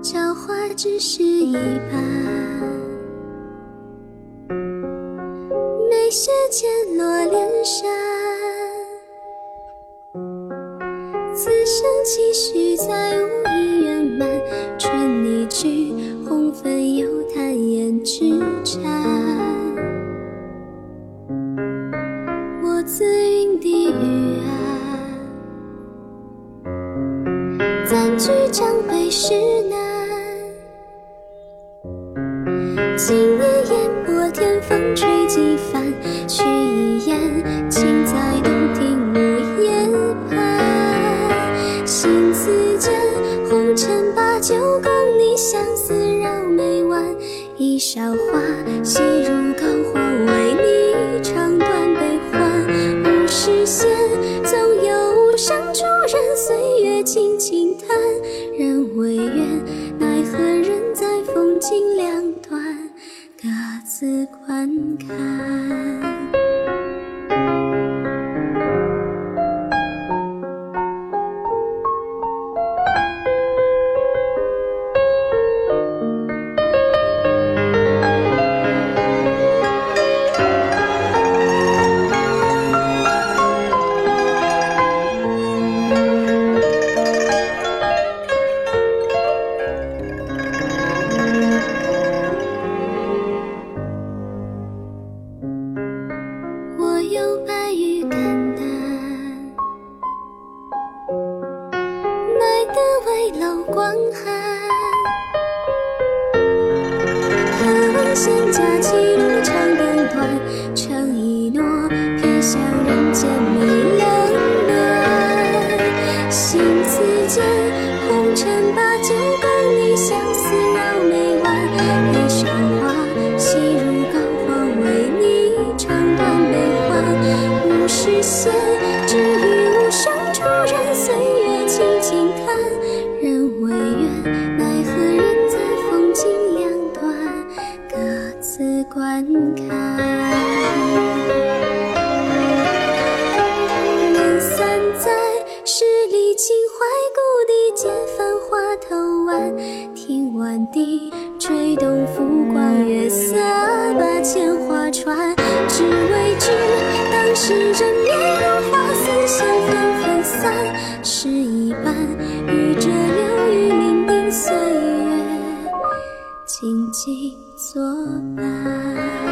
韶华只是一半，没时间落连山。此生期许再无一圆满，春一去，红粉犹叹胭脂残。我自云地狱岸，暂居江北石南。今夜烟波，天风吹几番，取一言，情在洞庭无夜盼。心似剑，红尘把酒共你，相思绕眉弯。一韶华，细如膏黄，为你唱断悲欢。物是仙，总有无声主人，岁月轻轻叹。人未远，奈何人在风景两端。各自观看。有白玉肝胆，奈得危楼光寒。何问仙家几路长灯短，成一诺，偏向人间迷冷暖。心似剑，红尘把酒共你，相思绕眉弯。一韶华，细如观看。年三载，十里秦淮故地，见繁华头弯。听晚笛，吹动浮光，月色把牵划穿。只为知，当时人面如花，似线纷纷散。诗一半，与这流雨伶仃岁月，静静作伴